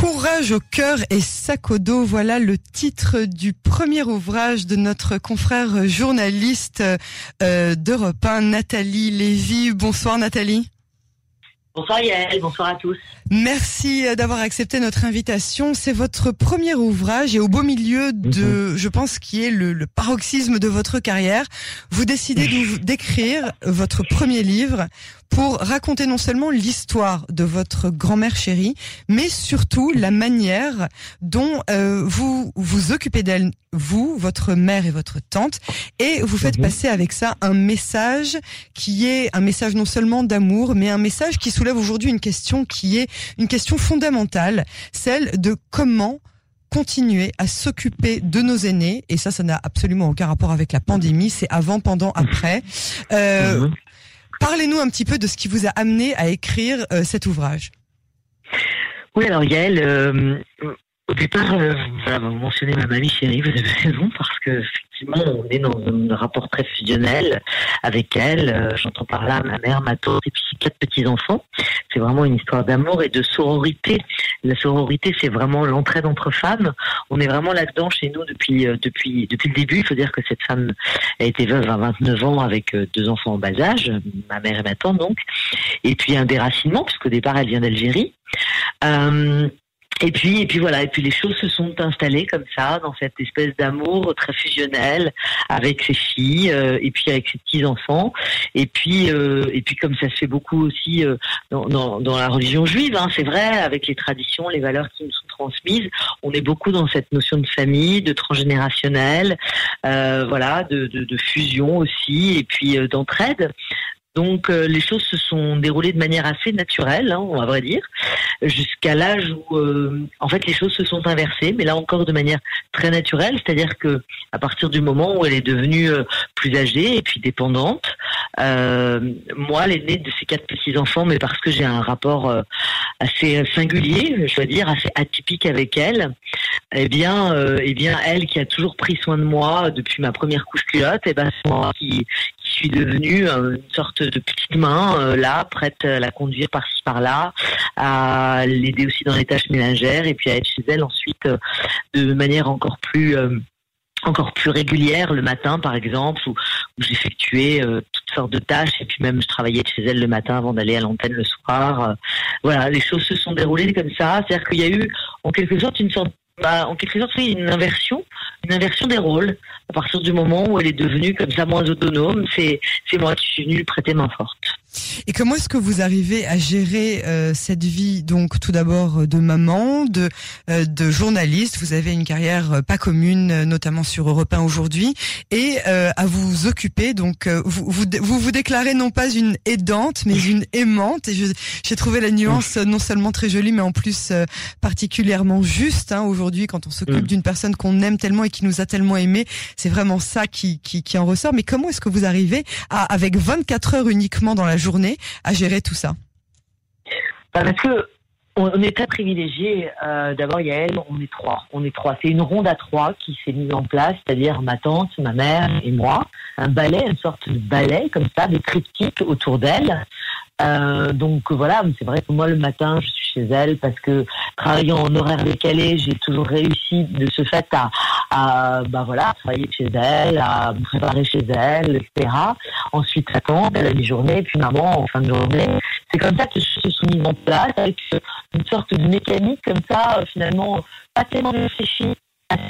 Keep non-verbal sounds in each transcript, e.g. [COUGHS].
Courage au cœur et sac au dos, voilà le titre du premier ouvrage de notre confrère journaliste euh, d'Europe 1, Nathalie Lévy. Bonsoir Nathalie. Bonsoir Yael, bonsoir à tous. Merci d'avoir accepté notre invitation. C'est votre premier ouvrage et au beau milieu de, je pense, qui est le, le, paroxysme de votre carrière, vous décidez d'écrire votre premier livre pour raconter non seulement l'histoire de votre grand-mère chérie, mais surtout la manière dont euh, vous vous occupez d'elle, vous, votre mère et votre tante, et vous faites passer avec ça un message qui est un message non seulement d'amour, mais un message qui soulève aujourd'hui une question qui est une question fondamentale, celle de comment continuer à s'occuper de nos aînés, et ça, ça n'a absolument aucun rapport avec la pandémie, c'est avant, pendant, après. Euh, mhm. Parlez-nous un petit peu de ce qui vous a amené à écrire euh, cet ouvrage. Oui, alors Yael, euh, au départ, euh, vous mentionnez ma mamie chérie, vous avez raison, parce que effectivement, on est dans un rapport très fusionnel avec elle. Euh, j'entends par là ma mère, ma tante et puis quatre petits-enfants. C'est vraiment une histoire d'amour et de sororité. La sororité, c'est vraiment l'entraide entre femmes. On est vraiment là-dedans chez nous depuis, euh, depuis, depuis le début. Il faut dire que cette femme a été veuve à 29 ans avec euh, deux enfants en bas âge, ma mère et ma tante donc. Et puis un déracinement, puisqu'au départ, elle vient d'Algérie. Euh, et puis, et puis voilà, et puis les choses se sont installées comme ça, dans cette espèce d'amour très fusionnel avec ses filles, euh, et puis avec ses petits enfants, et puis, euh, et puis comme ça se fait beaucoup aussi euh, dans, dans, dans, la religion juive, hein, c'est vrai, avec les traditions, les valeurs qui nous sont transmises, on est beaucoup dans cette notion de famille, de transgénérationnel, voilà, de, de, de, fusion aussi, et puis d'entraide. Donc euh, les choses se sont déroulées de manière assez naturelle, hein, on va vrai dire, jusqu'à l'âge où euh, en fait les choses se sont inversées, mais là encore de manière très naturelle, c'est-à-dire que à partir du moment où elle est devenue euh, plus âgée et puis dépendante, moi l'aînée de ces quatre petits enfants, mais parce que j'ai un rapport assez singulier, je dois dire assez atypique avec elle, eh bien, eh bien elle qui a toujours pris soin de moi depuis ma première couche culotte, eh ben c'est moi qui suis devenue une sorte de petites mains euh, là, prêtes à la conduire par-ci par-là, à l'aider aussi dans les tâches ménagères et puis à être chez elle ensuite euh, de manière encore plus euh, encore plus régulière le matin par exemple où, j'effectuais toutes sortes de tâches et puis même je travaillais chez elle le matin avant d'aller à l'antenne le soir voilà les choses se sont déroulées comme ça. C'est-à-dire qu'il y a eu en quelque sorte une sorte bah, en quelque sorte une inversion une inversion des rôles à partir du moment où elle est devenue comme ça moins autonome, c'est moi qui suis venue prêter main forte. Et comment est-ce que vous arrivez à gérer euh, cette vie donc tout d'abord de maman, de euh, de journaliste, vous avez une carrière euh, pas commune notamment sur Europe 1 aujourd'hui. Et à vous occuper donc vous, vous, vous vous déclarez non pas une aidante mais une [LAUGHS] aimante. Et j'ai trouvé la nuance non seulement très jolie mais en plus particulièrement juste hein, aujourd'hui quand on s'occupe mm. d'une personne qu'on aime tellement et qui nous a tellement aimé, c'est vraiment ça qui, qui qui en ressort. Mais comment est-ce que vous arrivez à avec 24 heures uniquement dans la journée à gérer tout ça bah, Parce que on est très privilégié. Euh, D'abord, Yael, on est trois. On est trois. C'est une ronde à trois qui s'est mise en place, c'est-à-dire ma tante, ma mère et moi. Un ballet, une sorte de ballet comme ça, des triptyques autour d'elle. Euh, donc voilà, c'est vrai que moi le matin, je suis chez elle parce que travaillant en horaire décalé, j'ai toujours réussi de ce fait à, à bah voilà, travailler chez elle, à me préparer chez elle, etc. Ensuite, attendre la mi-journée, puis maman en fin de journée. C'est comme ça que je suis mise en place avec une sorte de mécanique comme ça, euh, finalement pas tellement réfléchie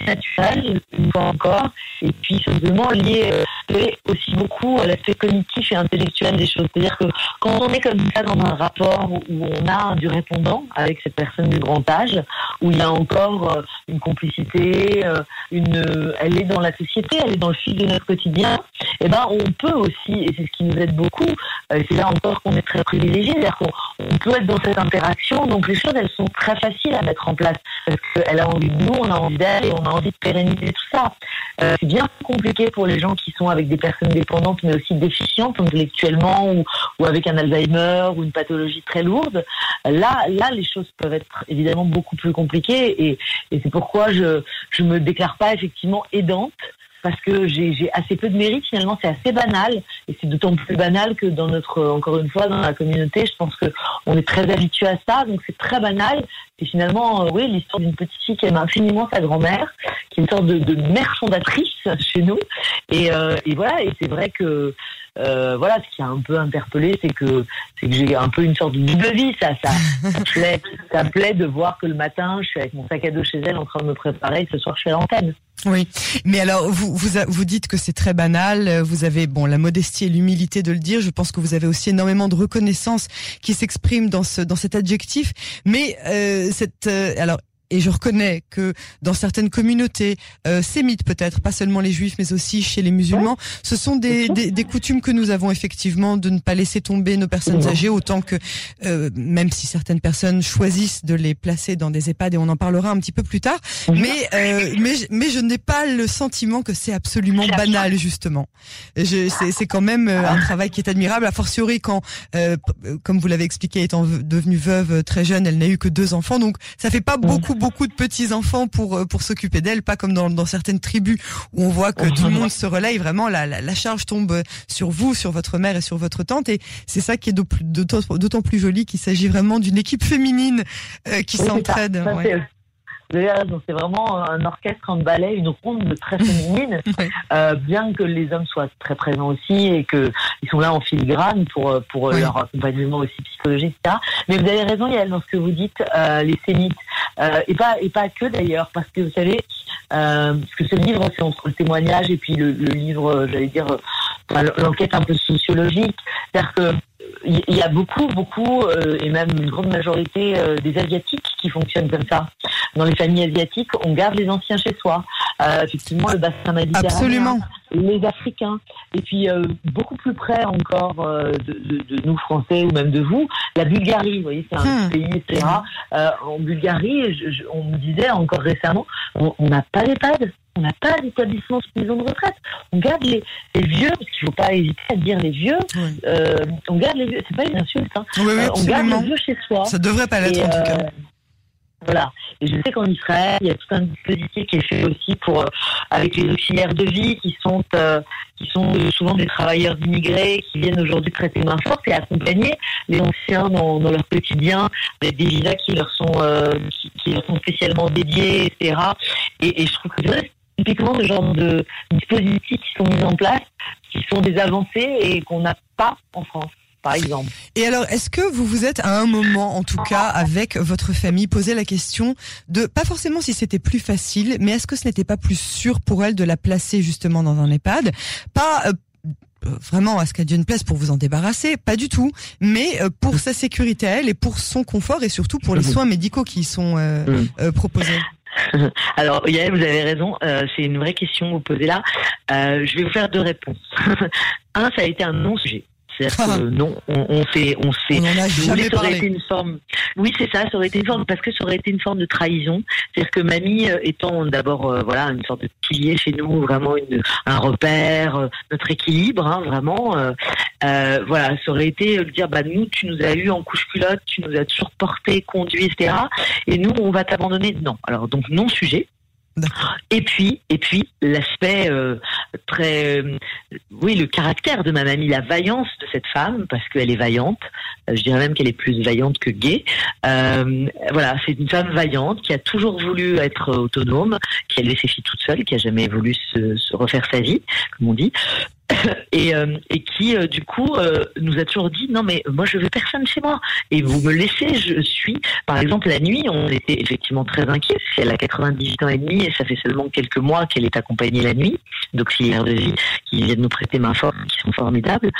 naturel, une fois encore, et puis simplement lié euh, aussi beaucoup à l'aspect cognitif et intellectuel des choses. C'est-à-dire que quand on est comme ça dans un rapport où on a du répondant avec cette personne du grand âge, où il y a encore euh, une complicité, euh, une, elle est dans la société, elle est dans le fil de notre quotidien, et eh ben on peut aussi, et c'est ce qui nous aide beaucoup, c'est là encore qu'on est très privilégié, c'est-à-dire qu'on peut être dans cette interaction, donc les choses elles sont très faciles à mettre en place, parce qu'elle a envie de nous, on a envie d'elle, on a envie de pérenniser tout ça. Euh, c'est bien compliqué pour les gens qui sont avec des personnes dépendantes, mais aussi déficientes intellectuellement ou, ou avec un Alzheimer ou une pathologie très lourde. Là, là, les choses peuvent être évidemment beaucoup plus compliquées et, et c'est pourquoi je je me déclare pas effectivement aidante. Parce que j'ai assez peu de mérite. Finalement, c'est assez banal, et c'est d'autant plus banal que dans notre, encore une fois, dans la communauté, je pense que on est très habitué à ça, donc c'est très banal. Et finalement, euh, oui, l'histoire d'une petite fille qui aime infiniment sa grand-mère, qui est une sorte de, de mère fondatrice chez nous, et, euh, et voilà. Et c'est vrai que euh, voilà, ce qui a un peu interpellé, c'est que c'est que j'ai un peu une sorte de double vie. Ça, ça, ça, plaît, [LAUGHS] ça plaît de voir que le matin, je suis avec mon sac à dos chez elle en train de me préparer. Et ce soir, je suis à l'antenne. Oui, mais alors vous vous vous dites que c'est très banal. Vous avez bon la modestie et l'humilité de le dire. Je pense que vous avez aussi énormément de reconnaissance qui s'exprime dans ce dans cet adjectif. Mais euh, cette euh, alors et je reconnais que dans certaines communautés euh, sémites peut-être, pas seulement les juifs, mais aussi chez les musulmans, ce sont des, des, des, coutumes que nous avons effectivement de ne pas laisser tomber nos personnes âgées, autant que euh, même si certaines personnes choisissent de les placer dans des EHPAD, et on en parlera un petit peu plus tard. Mais euh, mais mais je n'ai pas le sentiment que c'est absolument banal justement. C'est quand même euh, un travail qui est admirable, a fortiori quand, euh, comme vous l'avez expliqué, étant devenue veuve très jeune, elle n'a eu que deux enfants, donc ça fait pas beaucoup beaucoup de petits enfants pour euh, pour s'occuper d'elle, pas comme dans, dans certaines tribus où on voit que tout le monde se relaye. Vraiment, la, la, la, charge tombe sur vous, sur votre mère et sur votre tante, et c'est ça qui est d'autant plus joli qu'il s'agit vraiment d'une équipe féminine euh, qui s'entraide. C'est vraiment un orchestre en ballet, une ronde très féminine, [LAUGHS] euh, bien que les hommes soient très présents aussi et que ils sont là en filigrane pour pour leur accompagnement aussi psychologique, etc. Mais vous avez raison, Yael, dans ce que vous dites, euh, les sémites, euh, et pas et pas que d'ailleurs, parce que vous savez, euh, parce que ce livre, c'est entre le témoignage et puis le, le livre, j'allais dire, l'enquête un peu sociologique, c'est-à-dire que il y a beaucoup, beaucoup, euh, et même une grande majorité euh, des Asiatiques qui fonctionnent comme ça. Dans les familles asiatiques, on garde les anciens chez soi. Euh, effectivement, le bassin méditerranéen. Absolument. Les Africains. Et puis, beaucoup plus près encore de, de, de, nous, Français, ou même de vous, la Bulgarie. Vous voyez, c'est un hmm. pays, etc. en Bulgarie, je, on me disait encore récemment, on n'a pas d'EHPAD. On n'a pas d'établissement de maison de retraite. On garde les, les vieux, parce qu'il ne faut pas hésiter à dire les vieux. Euh, on garde les vieux, c'est pas une insulte. Hein. Oui, oui, euh, on garde les vieux chez soi. Ça devrait pas l'être en tout cas. Euh, voilà. Et je sais qu'en Israël, il y a tout un dispositif qui est fait aussi pour avec les auxiliaires de vie qui sont qui sont souvent des travailleurs immigrés qui viennent aujourd'hui prêter main forte et accompagner les anciens dans, leur quotidien avec des visas qui leur sont qui, qui, leur sont spécialement dédiés, etc. Et, et je trouve que typiquement ce genre de dispositifs qui sont mis en place, qui sont des avancées et qu'on n'a pas en France. Par exemple. Et alors, est-ce que vous vous êtes à un moment, en tout cas, avec votre famille, posé la question de, pas forcément si c'était plus facile, mais est-ce que ce n'était pas plus sûr pour elle de la placer justement dans un EHPAD? Pas euh, vraiment à ce qu'à Dieu ne plaise pour vous en débarrasser, pas du tout, mais euh, pour sa sécurité à elle et pour son confort et surtout pour les soins médicaux qui y sont euh, mm. proposés. [LAUGHS] Alors, Yael, vous avez raison, euh, c'est une vraie question que vous posez là. Euh, je vais vous faire deux réponses. [LAUGHS] Un, ça a été un non-sujet. C'est-à-dire que [LAUGHS] non, on, on fait, on fait. On ça aurait été une forme. Oui, c'est ça. Ça aurait été une forme parce que ça aurait été une forme de trahison. C'est-à-dire que mamie, euh, étant d'abord, euh, voilà, une sorte de pilier chez nous, vraiment une, un repère, euh, notre équilibre, hein, vraiment. Euh, voilà, ça aurait été de dire, bah nous, tu nous as eu en couche culotte, tu nous as toujours porté, conduit, etc. Et nous, on va t'abandonner. Non. Alors donc non sujet. Et puis, et puis l'aspect euh, très, euh, oui, le caractère de ma mamie, la vaillance de cette femme, parce qu'elle est vaillante. Euh, je dirais même qu'elle est plus vaillante que gay. voilà, c'est une femme vaillante qui a toujours voulu être autonome, qui a laissé ses filles toutes seules, qui a jamais voulu se refaire sa vie, comme on dit. [COUGHS] et, euh, et qui euh, du coup euh, nous a toujours dit non mais moi je veux personne chez moi. Et vous me laissez je suis. Par exemple la nuit on était effectivement très inquiets. Elle a 98 ans et demi et ça fait seulement quelques mois qu'elle est accompagnée la nuit d'auxiliaires de vie qui viennent nous prêter main forte qui sont formidables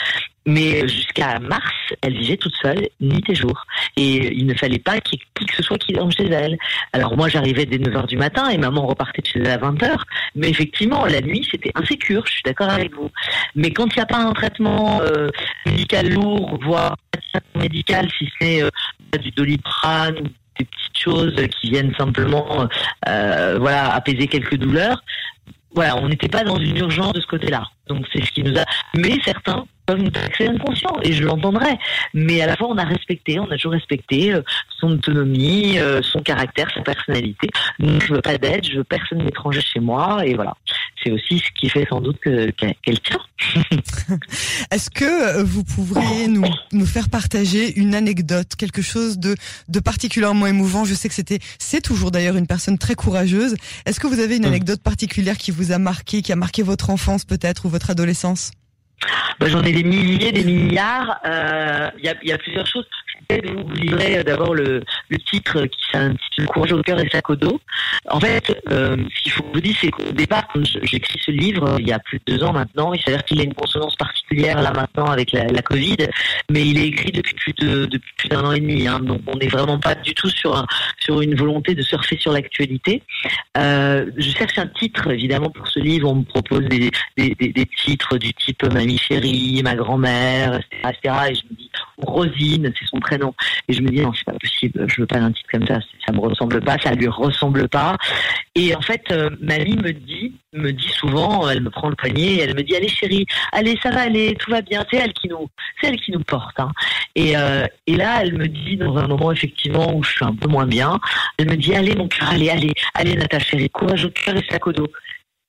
mais jusqu'à mars, elle vivait toute seule, nuit et jour. Et il ne fallait pas qu'il qui que ce soit qui dorme chez elle. Alors moi, j'arrivais dès 9h du matin et maman repartait de chez elle à 20h. Mais effectivement, la nuit, c'était insécure, je suis d'accord avec vous. Mais quand il n'y a pas un traitement euh, médical lourd, voire médical, si c'est euh, du doliprane ou des petites choses qui viennent simplement euh, voilà apaiser quelques douleurs, voilà, on n'était pas dans une urgence de ce côté-là. Donc c'est ce qui nous a. Mais certains nous taxer inconscient et je l'entendrai. Mais à la fois, on a respecté, on a toujours respecté euh, son autonomie, euh, son caractère, sa personnalité. Donc, je veux pas d'aide, je veux personne d'étranger chez moi et voilà. c'est aussi ce qui fait sans doute qu'elle [LAUGHS] tient. Est-ce que vous pourriez nous, nous faire partager une anecdote, quelque chose de, de particulièrement émouvant? Je sais que c'était, c'est toujours d'ailleurs une personne très courageuse. Est-ce que vous avez une anecdote particulière qui vous a marqué, qui a marqué votre enfance peut-être ou votre adolescence? Bah, J'en ai des milliers, des milliards. Euh, il y, a, y, a, plusieurs choses vous livrez d'abord le, titre qui s'intitule Courage au cœur et sac au dos. En fait, euh, ce qu'il faut vous dire, c'est qu'au départ, quand j'écris ce livre, il y a plus de deux ans maintenant, il s'avère qu'il a une consonance particulière là maintenant avec la, Covid, mais il est écrit depuis plus de depuis plus d'un an et demi. Hein, donc on n'est vraiment pas du tout sur sur une volonté de surfer sur l'actualité. Euh, je cherche un titre, évidemment, pour ce livre. On me propose des, titres du type Mamie chérie, ma grand-mère, etc., Et je me dis, Rosine, c'est son prénom. Et je me dis, non, c'est pas possible, je veux pas d'un titre comme ça, ça me ressemble pas, ça lui ressemble pas. Et en fait, euh, me dit, me dit souvent, elle me prend le poignet, elle me dit, allez chérie, allez, ça va aller, tout va bien, c'est elle qui nous, c'est elle qui nous porte. Hein. Et, euh, et là, elle me dit, dans un moment effectivement où je suis un peu moins bien, elle me dit, allez mon cœur, allez, allez, allez Natacha chérie, courage au cœur et sac au dos.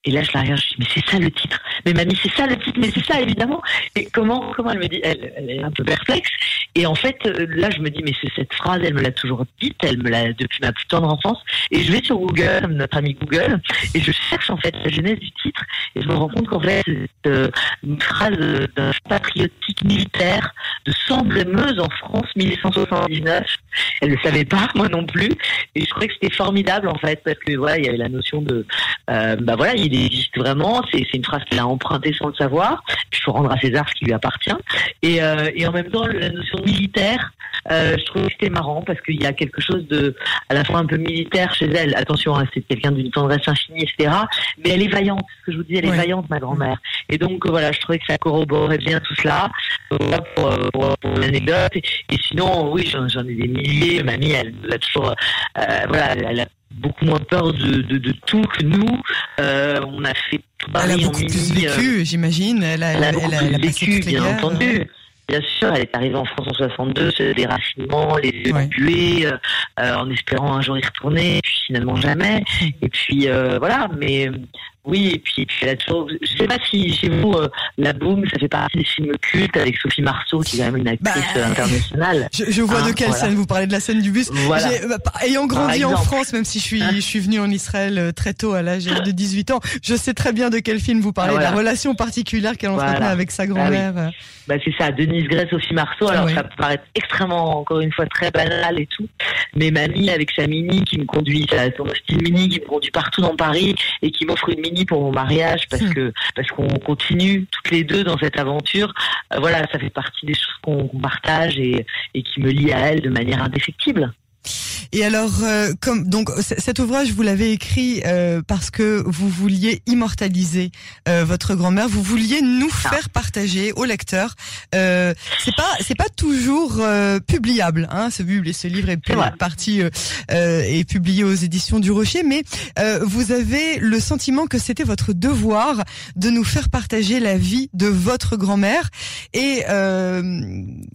Et là, je la regarde, je dis, mais c'est ça le titre. Mais mamie, c'est ça le titre, mais c'est ça, évidemment. Et comment, comment elle me dit, elle, est un peu perplexe. Et en fait, euh, là, je me dis, mais c'est cette phrase, elle me l'a toujours dite, elle me l'a depuis ma plus tendre enfance. Et je vais sur Google, notre ami Google, et je cherche, en fait, la genèse du titre. Et je me rends compte qu'en fait, c'est euh, une phrase patriotique militaire de Semblemeuse en France, 1879. Elle ne savait pas, moi non plus. Et je trouvais que c'était formidable, en fait, parce que voilà, il y avait la notion de, euh, bah voilà, il existe vraiment. C'est une phrase qu'elle a empruntée sans le savoir. Il faut rendre à César ce qui lui appartient. Et, euh, et en même temps, la notion militaire, euh, je trouve que c'était marrant parce qu'il y a quelque chose de à la fois un peu militaire chez elle. Attention, hein, c'est quelqu'un d'une tendresse infinie, etc. Mais elle est vaillante. Ce que je vous dis, elle est vaillante, ma grand-mère. Et donc voilà, je trouvais que ça corroborait bien tout cela voilà pour, pour, pour l'anecdote. Et, et, sinon, oui, j'en ai des milliers. Mamie, elle, elle a toujours, euh, voilà, elle a beaucoup moins peur de, de, de tout que nous. Euh, on a fait tout Elle a beaucoup plus vécu, euh, j'imagine. Elle a, elle, elle, elle, elle a vécu, bien guerres. entendu. Bien sûr, elle est arrivée en France en 62, ce déracinement, les yeux ouais. euh, en espérant un jour y retourner, puis finalement jamais. Et puis euh, voilà, mais oui, et puis, puis elle a toujours. Je sais pas si chez vous, euh, La Boom, ça fait partie des films cultes avec Sophie Marceau, qui est quand même une actrice bah, internationale. Je, je vois hein, de quelle voilà. scène vous parlez de la scène du bus. Voilà. Bah, ayant grandi en France, même si je suis, hein? je suis venu en Israël euh, très tôt, à l'âge de 18 ans, je sais très bien de quel film vous parlez, la relation particulière qu'elle entretenait avec sa grand-mère. Ah, oui. bah, c'est ça, Denise Gray, Sophie Marceau. Alors, oui. ça peut paraître extrêmement, encore une fois, très banal et tout. Mais mamie, avec sa mini qui me conduit, son style mini qui me conduit partout dans Paris et qui m'offre une mini pour mon mariage parce que parce qu'on continue toutes les deux dans cette aventure. Euh, voilà, ça fait partie des choses qu'on qu partage et, et qui me lie à elle de manière indéfectible. Et alors, euh, comme donc cet ouvrage, vous l'avez écrit euh, parce que vous vouliez immortaliser euh, votre grand-mère, vous vouliez nous ah. faire partager aux lecteurs. Euh, c'est pas c'est pas toujours euh, publiable, hein, ce livre est, est parti est publié aux éditions du Rocher, mais vous avez le sentiment que c'était votre devoir de nous faire partager la vie de votre grand-mère et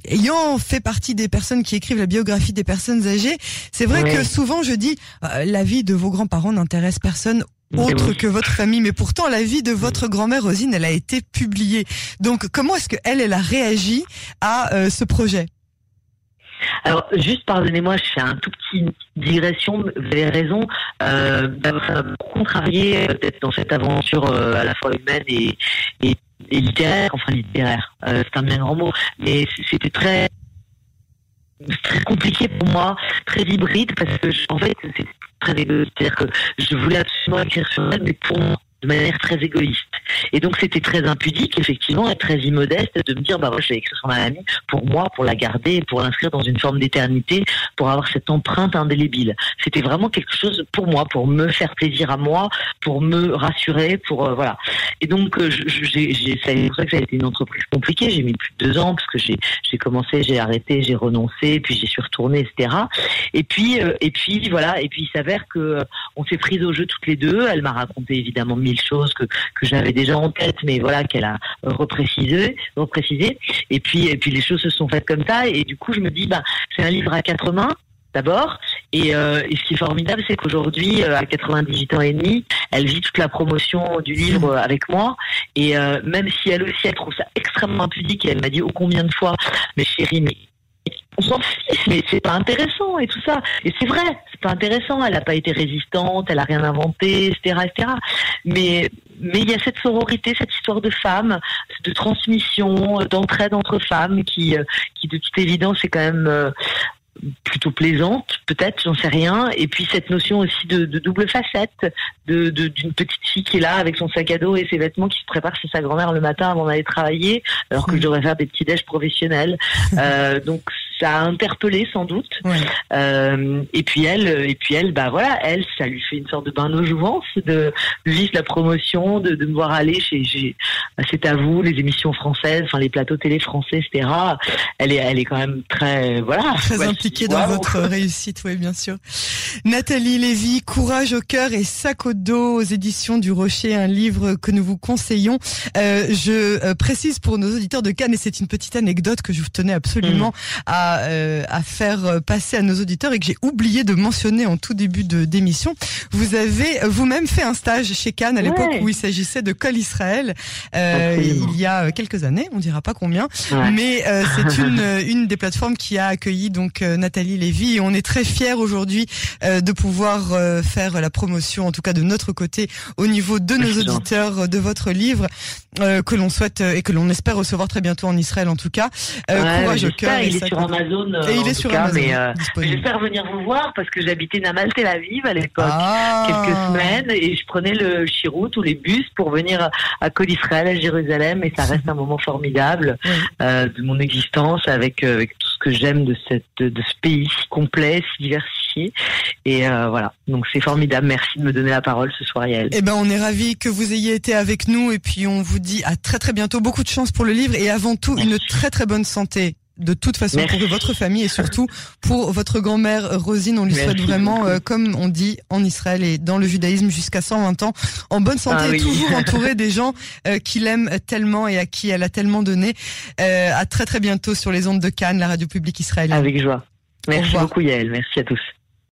ayant fait partie des personnes qui écrivent la biographie des personnes âgées c'est vrai oui. que souvent je dis euh, la vie de vos grands-parents n'intéresse personne autre que votre famille, mais pourtant la vie de votre grand-mère Rosine, elle a été publiée. Donc comment est-ce que elle, elle a réagi à euh, ce projet? Alors, juste pardonnez-moi, je fais un tout petit digression. Vous avez raison. Euh, ça m'a contrarié peut-être dans cette aventure euh, à la fois humaine et, et, et littéraire, enfin littéraire. Euh, c'est un bien grand mot, mais c'était très très compliqué pour moi, très hybride, parce que, en fait, c'est très égoïste. C'est-à-dire que je voulais absolument écrire sur elle, mais pour moi, de manière très égoïste. Et donc c'était très impudique, effectivement, et très immodeste de me dire, bah moi je vais écrire sur ma amie pour moi, pour la garder, pour l'inscrire dans une forme d'éternité, pour avoir cette empreinte indélébile. C'était vraiment quelque chose pour moi, pour me faire plaisir à moi, pour me rassurer, pour euh, voilà. Et donc ça a été une entreprise compliquée. J'ai mis plus de deux ans parce que j'ai commencé, j'ai arrêté, j'ai renoncé, puis j'y suis retournée, etc. Et puis euh, et puis voilà. Et puis il s'avère que euh, on s'est pris au jeu toutes les deux. Elle m'a raconté évidemment mille choses que, que j'avais déjà en tête, mais voilà, qu'elle a reprécisé, reprécisé. Et puis, et puis les choses se sont faites comme ça. Et du coup, je me dis, bah, c'est un livre à quatre mains d'abord. Et, euh, et, ce qui est formidable, c'est qu'aujourd'hui, euh, à 98 ans et demi, elle vit toute la promotion du livre avec moi. Et euh, même si elle aussi, elle trouve ça extrêmement impudique, et elle m'a dit ô combien de fois, mais chérie, mais on s'en fiche, mais c'est pas intéressant et tout ça. Et c'est vrai, c'est pas intéressant. Elle n'a pas été résistante, elle a rien inventé, etc., etc. Mais mais il y a cette sororité, cette histoire de femmes, de transmission, d'entraide entre femmes, qui qui de toute évidence est quand même plutôt plaisante, peut-être, j'en sais rien. Et puis cette notion aussi de, double facette, de d'une petite fille qui est là avec son sac à dos et ses vêtements qui se prépare chez sa grand-mère le matin avant d'aller travailler, alors que je devrais faire des petits déj professionnels. Euh, donc ça a interpellé sans doute. Euh, et puis elle, et puis elle, bah voilà, elle, ça lui fait une sorte de bain de jouvence de, vivre la promotion, de, de me voir aller chez, bah, c'est à vous, les émissions françaises, enfin les plateaux télé français, etc. Elle est, elle est quand même très, voilà, très impliquée dans votre réussite, oui, bien sûr. Nathalie Lévy, Courage au cœur et sac au dos aux éditions du Rocher, un livre que nous vous conseillons. Euh, je euh, précise pour nos auditeurs de Cannes, et c'est une petite anecdote que je vous tenais absolument mm. à euh, à, faire passer à nos auditeurs et que j'ai oublié de mentionner en tout début de d'émission. Vous avez vous-même fait un stage chez Cannes à l'époque où il s'agissait de Col Israël euh, il y a quelques années, on dira pas combien, mais euh, c'est [LAUGHS] une une des plateformes qui a accueilli donc Nathalie Lévy et on est très fiers aujourd'hui de pouvoir faire la promotion en tout cas de notre côté au niveau de nos auditeurs de votre livre que l'on souhaite et que l'on espère recevoir très bientôt en Israël en tout cas. courage au cœur. Il est sur Amazon. Et il est sur Amazon. Mais, euh, j'espère venir vous voir parce que j'habitais Namal Tel Aviv à l'époque, ah. quelques semaines, et je prenais le chirout ou les bus pour venir à Col Israël, à Jérusalem, et ça reste un moment formidable euh, de mon existence avec, euh, avec tout ce que j'aime de cette de ce pays si complet, si diversifié. Et euh, voilà, donc c'est formidable. Merci de me donner la parole ce soir, Yael. Eh ben, on est ravis que vous ayez été avec nous, et puis on vous dit à très très bientôt. Beaucoup de chance pour le livre et avant tout une très très bonne santé de toute façon pour votre famille et surtout pour votre grand-mère Rosine. On lui souhaite vraiment, euh, comme on dit en Israël et dans le judaïsme, jusqu'à 120 ans, en bonne santé ah et toujours [LAUGHS] entourée des gens euh, qui l'aiment tellement et à qui elle a tellement donné. Euh, à très très bientôt sur les ondes de Cannes, la radio publique israélienne. Avec joie. Merci beaucoup Yael, merci à tous.